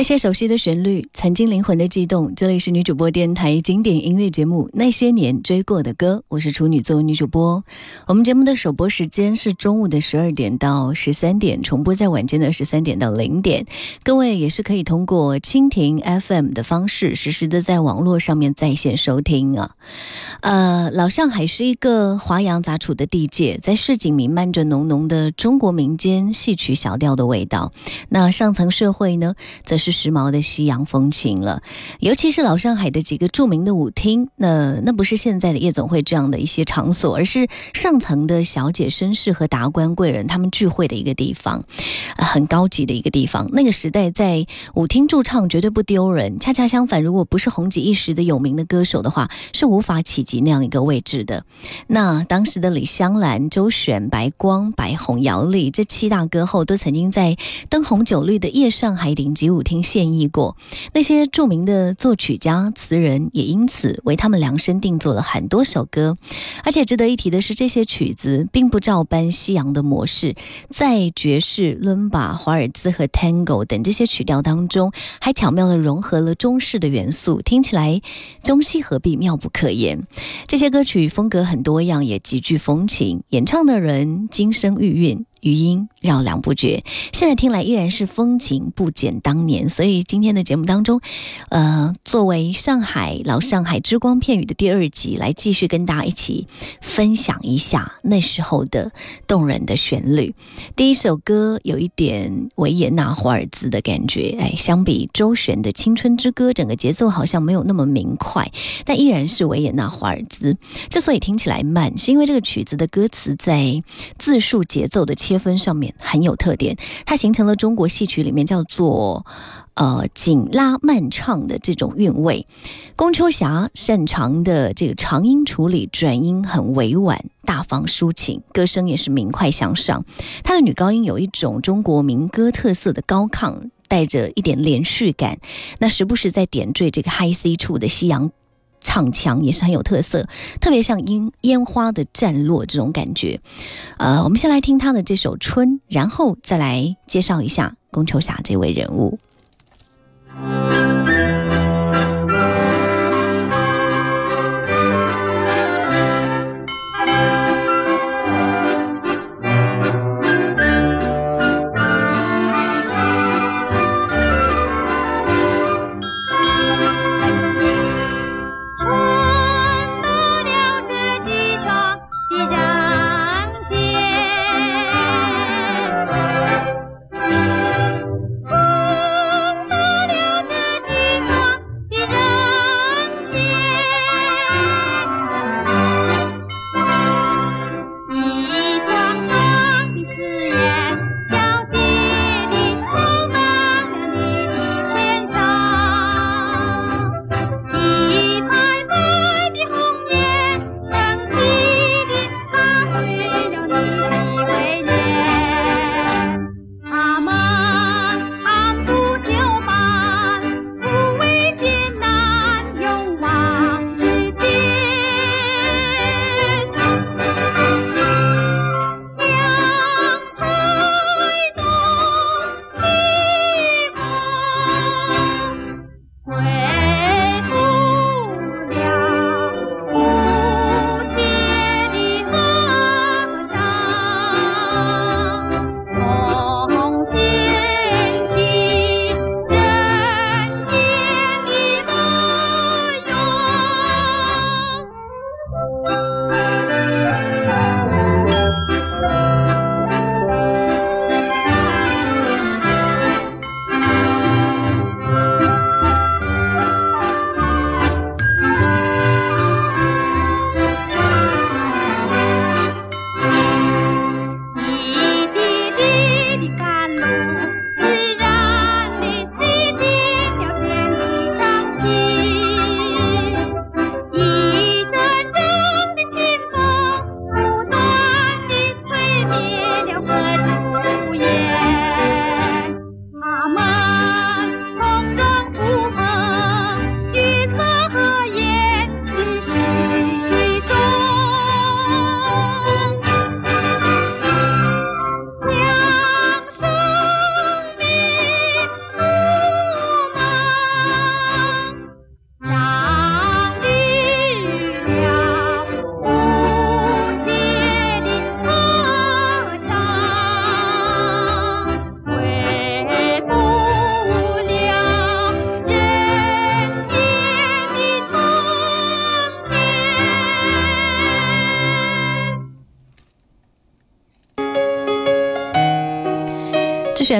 那些熟悉的旋律，曾经灵魂的悸动。这里是女主播电台经典音乐节目《那些年追过的歌》，我是处女座女主播。我们节目的首播时间是中午的十二点到十三点，重播在晚间的十三点到零点。各位也是可以通过蜻蜓 FM 的方式，实时的在网络上面在线收听啊。呃，老上海是一个华阳杂处的地界，在市井弥漫着浓浓的中国民间戏曲小调的味道。那上层社会呢，则是。时髦的西洋风情了，尤其是老上海的几个著名的舞厅，那那不是现在的夜总会这样的一些场所，而是上层的小姐、绅士和达官贵人他们聚会的一个地方，很高级的一个地方。那个时代在舞厅驻唱绝对不丢人，恰恰相反，如果不是红极一时的有名的歌手的话，是无法企及那样一个位置的。那当时的李香兰、周璇、白光、白虹、姚丽这七大歌后，都曾经在灯红酒绿的夜上海顶级舞厅。献艺过，那些著名的作曲家、词人也因此为他们量身定做了很多首歌。而且值得一提的是，这些曲子并不照搬西洋的模式，在爵士、伦巴、华尔兹和 Tango 等这些曲调当中，还巧妙地融合了中式的元素，听起来中西合璧，妙不可言。这些歌曲风格很多样，也极具风情，演唱的人金声玉韵。余音绕梁不绝，现在听来依然是风情不减当年。所以今天的节目当中，呃，作为上海老上海之光片语的第二集，来继续跟大家一起分享一下那时候的动人的旋律。第一首歌有一点维也纳华尔兹的感觉，哎，相比周璇的青春之歌，整个节奏好像没有那么明快，但依然是维也纳华尔兹。之所以听起来慢，是因为这个曲子的歌词在字数节奏的。切分上面很有特点，它形成了中国戏曲里面叫做呃紧拉慢唱的这种韵味。龚秋霞擅长的这个长音处理，转音很委婉大方抒情，歌声也是明快向上。她的女高音有一种中国民歌特色的高亢，带着一点连续感，那时不时在点缀这个 high C 处的西洋。唱腔也是很有特色，特别像烟烟花的绽落这种感觉。呃，我们先来听他的这首《春》，然后再来介绍一下龚秋霞这位人物。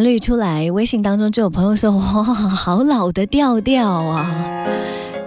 旋律出来，微信当中就有朋友说：“哇，好老的调调啊！”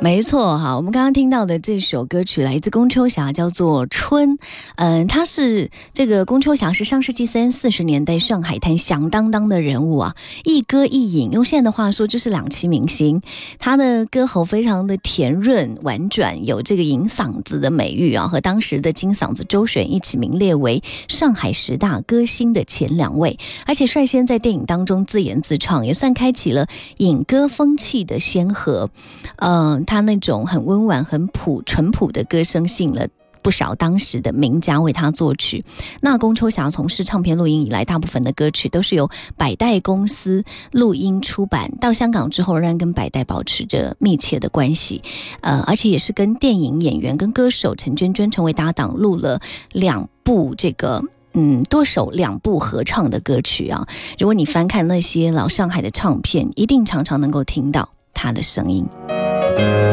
没错哈，我们刚刚听到的这首歌曲来自龚秋霞，叫做《春》。嗯，他是这个龚秋霞是上世纪三四十年代上海滩响当当的人物啊，一歌一影，用现在的话说就是两栖明星。他的歌喉非常的甜润婉转，有这个银嗓子的美誉啊，和当时的金嗓子周璇一起名列为上海十大歌星的前两位，而且率先在电影当中自演自唱，也算开启了影歌风气的先河。嗯。他他那种很温婉、很朴、淳朴的歌声，吸引了不少当时的名家为他作曲。那龚秋霞从事唱片录音以来，大部分的歌曲都是由百代公司录音出版。到香港之后，仍然跟百代保持着密切的关系。呃，而且也是跟电影演员、跟歌手陈娟娟成为搭档，录了两部这个嗯多首两部合唱的歌曲啊。如果你翻看那些老上海的唱片，一定常常能够听到他的声音。Thank you.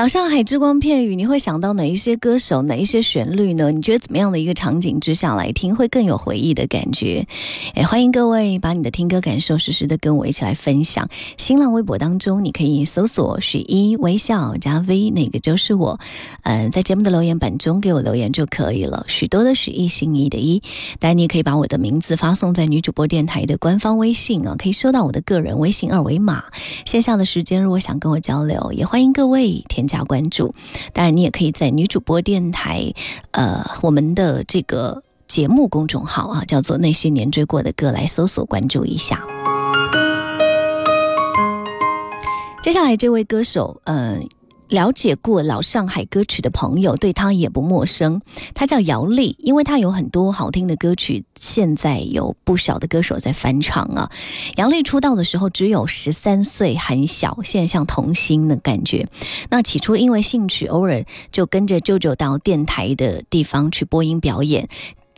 老上海之光片语，你会想到哪一些歌手、哪一些旋律呢？你觉得怎么样的一个场景之下来听会更有回忆的感觉？哎，欢迎各位把你的听歌感受实时的跟我一起来分享。新浪微博当中，你可以搜索“许一微笑加 V”，那个就是我。嗯，在节目的留言板中给我留言就可以了。许多的许一心意的一，当然你也可以把我的名字发送在女主播电台的官方微信啊，可以收到我的个人微信二维码。线下的时间如果想跟我交流，也欢迎各位添。加关注，当然你也可以在女主播电台，呃，我们的这个节目公众号啊，叫做那些年追过的歌来搜索关注一下。接下来这位歌手，嗯。了解过老上海歌曲的朋友，对他也不陌生。他叫姚丽，因为他有很多好听的歌曲，现在有不少的歌手在翻唱啊。杨丽出道的时候只有十三岁，很小，现在像童星的感觉。那起初因为兴趣，偶尔就跟着舅舅到电台的地方去播音表演。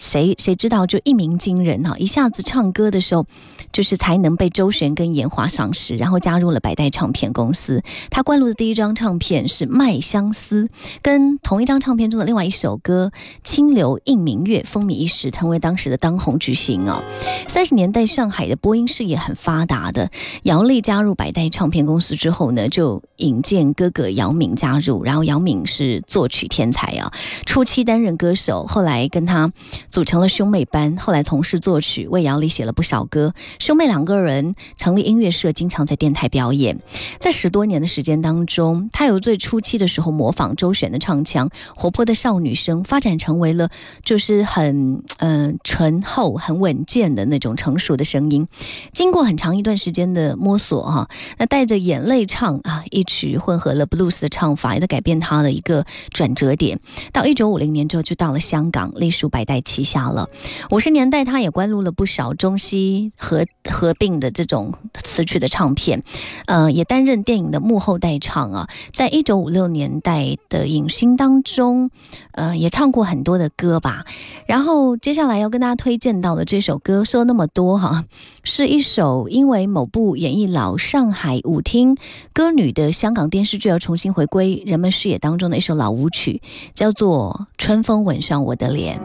谁谁知道就一鸣惊人哈！一下子唱歌的时候，就是才能被周璇跟严华赏识，然后加入了百代唱片公司。他灌录的第一张唱片是《麦相思》，跟同一张唱片中的另外一首歌《清流映明月》风靡一时，成为当时的当红巨星哦。三十年代上海的播音事业很发达的，姚丽加入百代唱片公司之后呢，就引荐哥哥姚敏加入，然后姚敏是作曲天才啊，初期担任歌手，后来跟他。组成了兄妹班，后来从事作曲，为姚丽写了不少歌。兄妹两个人成立音乐社，经常在电台表演。在十多年的时间当中，他由最初期的时候模仿周璇的唱腔，活泼的少女声，发展成为了就是很嗯醇厚、很稳健的那种成熟的声音。经过很长一段时间的摸索，哈，那带着眼泪唱啊，一曲混合了 blues 的唱法，也在改变他的一个转折点。到一九五零年之后，就到了香港，隶属百代一下了。五十年代，他也关录了不少中西合合并的这种词曲的唱片，呃，也担任电影的幕后代唱啊。在一九五六年代的影星当中，呃，也唱过很多的歌吧。然后接下来要跟大家推荐到的这首歌，说那么多哈，是一首因为某部演绎老上海舞厅歌女的香港电视剧而重新回归人们视野当中的一首老舞曲，叫做《春风吻上我的脸》。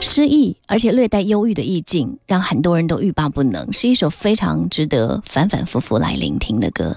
失意而且略带忧郁的意境，让很多人都欲罢不能，是一首非常值得反反复复来聆听的歌。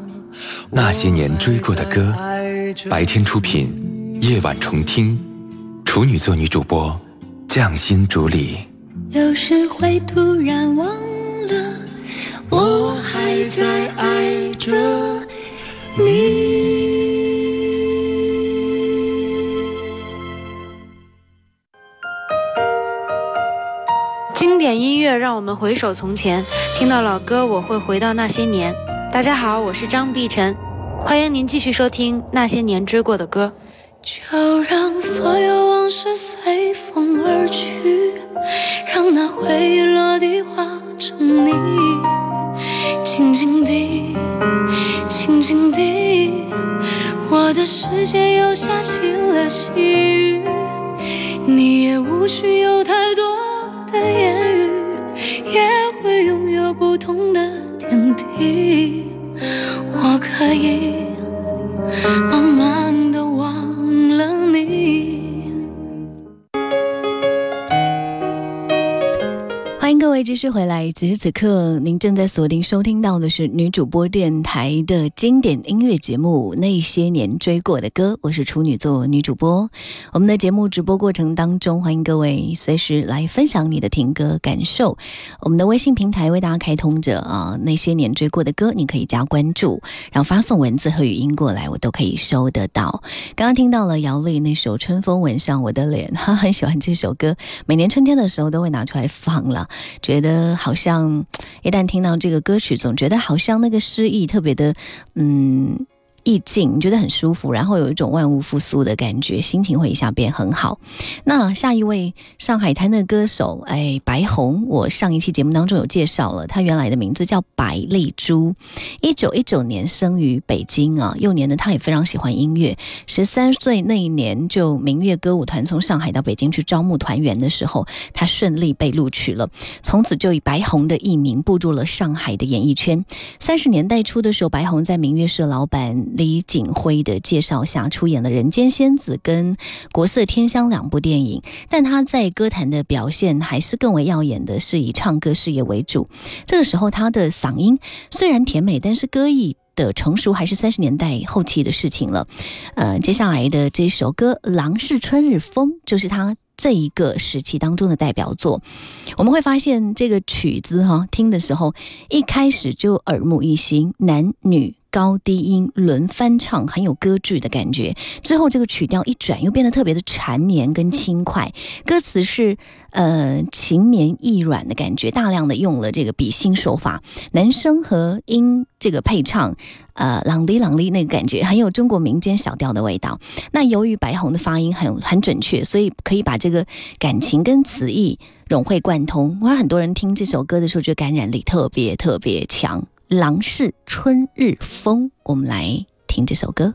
那些年追过的歌，白天出品，夜晚重听，处女座女主播，匠心主理。有时会突然忘了，我还在爱着你。经典音乐让我们回首从前，听到老歌我会回到那些年。大家好，我是张碧晨，欢迎您继续收听那些年追过的歌。就让所有往事随风而去，让那回忆落地化成泥，静静地，静静地，我的世界又下起了细雨，你也无需有太我继续回来，此时此刻您正在锁定收听到的是女主播电台的经典音乐节目《那些年追过的歌》，我是处女座女主播。我们的节目直播过程当中，欢迎各位随时来分享你的听歌感受。我们的微信平台为大家开通着啊，《那些年追过的歌》，你可以加关注，然后发送文字和语音过来，我都可以收得到。刚刚听到了姚丽那首《春风吻上我的脸》，她很喜欢这首歌，每年春天的时候都会拿出来放了。觉得好像一旦听到这个歌曲，总觉得好像那个诗意特别的，嗯。意境，你觉得很舒服，然后有一种万物复苏的感觉，心情会一下变很好。那下一位上海滩的歌手，哎，白虹，我上一期节目当中有介绍了，他原来的名字叫白丽珠，一九一九年生于北京啊。幼年呢他也非常喜欢音乐，十三岁那一年就明月歌舞团从上海到北京去招募团员的时候，他顺利被录取了，从此就以白虹的艺名步入了上海的演艺圈。三十年代初的时候，白虹在明月社老板。李景辉的介绍下，出演了《人间仙子》跟《国色天香》两部电影，但他在歌坛的表现还是更为耀眼的，是以唱歌事业为主。这个时候，他的嗓音虽然甜美，但是歌艺的成熟还是三十年代后期的事情了。呃，接下来的这首歌《郎是春日风》就是他这一个时期当中的代表作。我们会发现这个曲子哈，听的时候一开始就耳目一新，男女。高低音轮翻唱，很有歌剧的感觉。之后这个曲调一转，又变得特别的缠绵跟轻快。歌词是呃情绵意软的感觉，大量的用了这个比心手法，男声和音这个配唱，呃朗哩朗哩那个感觉，很有中国民间小调的味道。那由于白虹的发音很很准确，所以可以把这个感情跟词意融会贯通。我看很多人听这首歌的时候，觉得感染力特别特别强。郎是春日风，我们来听这首歌。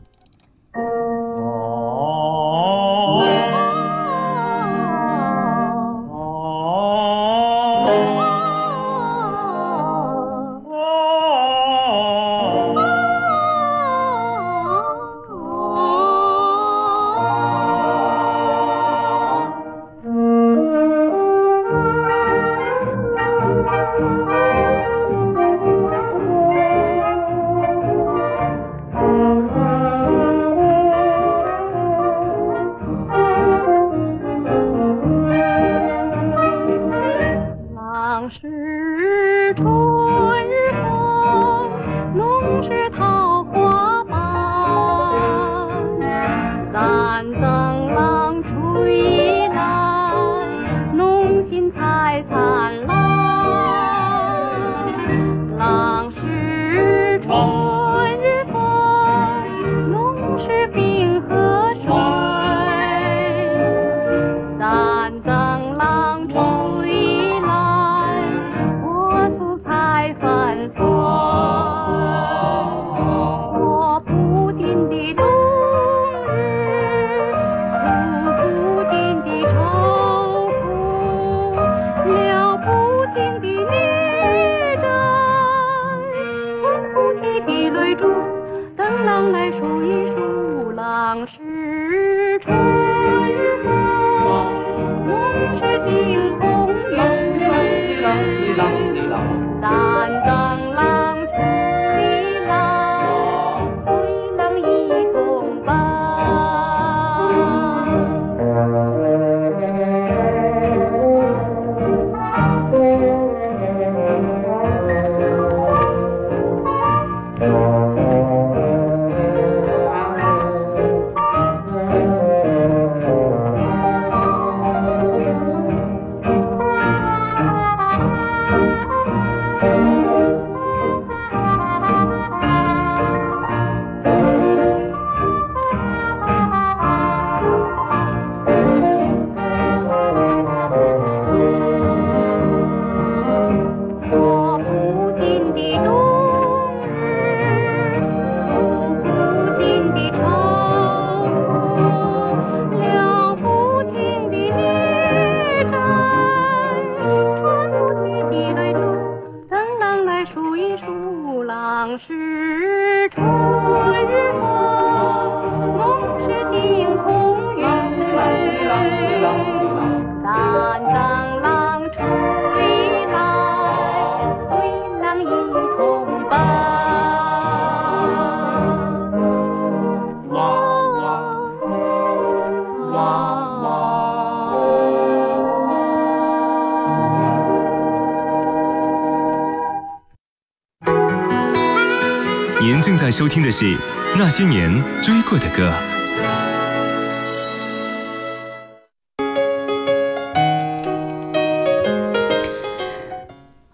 收听的是那些年追过的歌。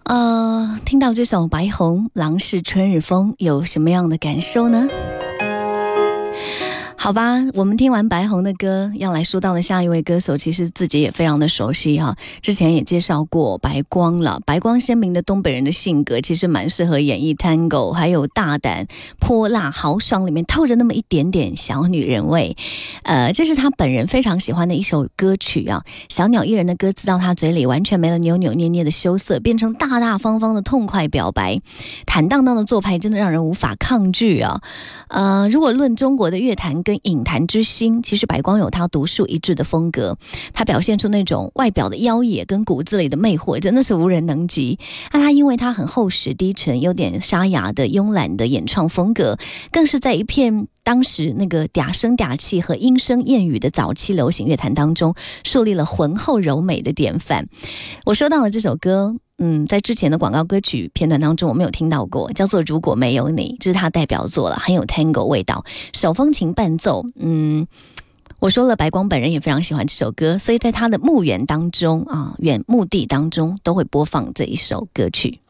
呃，听到这首《白虹郎是春日风》，有什么样的感受呢？好吧，我们听完白虹的歌，要来说到的下一位歌手，其实自己也非常的熟悉哈。之前也介绍过白光了，白光鲜明的东北人的性格，其实蛮适合演绎 Tango，还有大胆、泼辣、豪爽，里面透着那么一点点小女人味。呃，这是他本人非常喜欢的一首歌曲啊。小鸟依人的歌词到他嘴里，完全没了扭扭捏捏的羞涩，变成大大方方的痛快表白，坦荡荡的做派，真的让人无法抗拒啊。呃，如果论中国的乐坛跟影坛之星，其实白光有他独树一帜的风格，他表现出那种外表的妖冶跟骨子里的魅惑，真的是无人能及。那他因为他很厚实、低沉、有点沙哑的慵懒的演唱风格，更是在一片当时那个嗲声嗲气和莺声燕语的早期流行乐坛当中，树立了浑厚柔美的典范。我说到了这首歌。嗯，在之前的广告歌曲片段当中，我没有听到过，叫做《如果没有你》，这是他代表作了，很有 Tango 味道，手风琴伴奏。嗯，我说了，白光本人也非常喜欢这首歌，所以在他的墓园当中啊，远墓地当中都会播放这一首歌曲。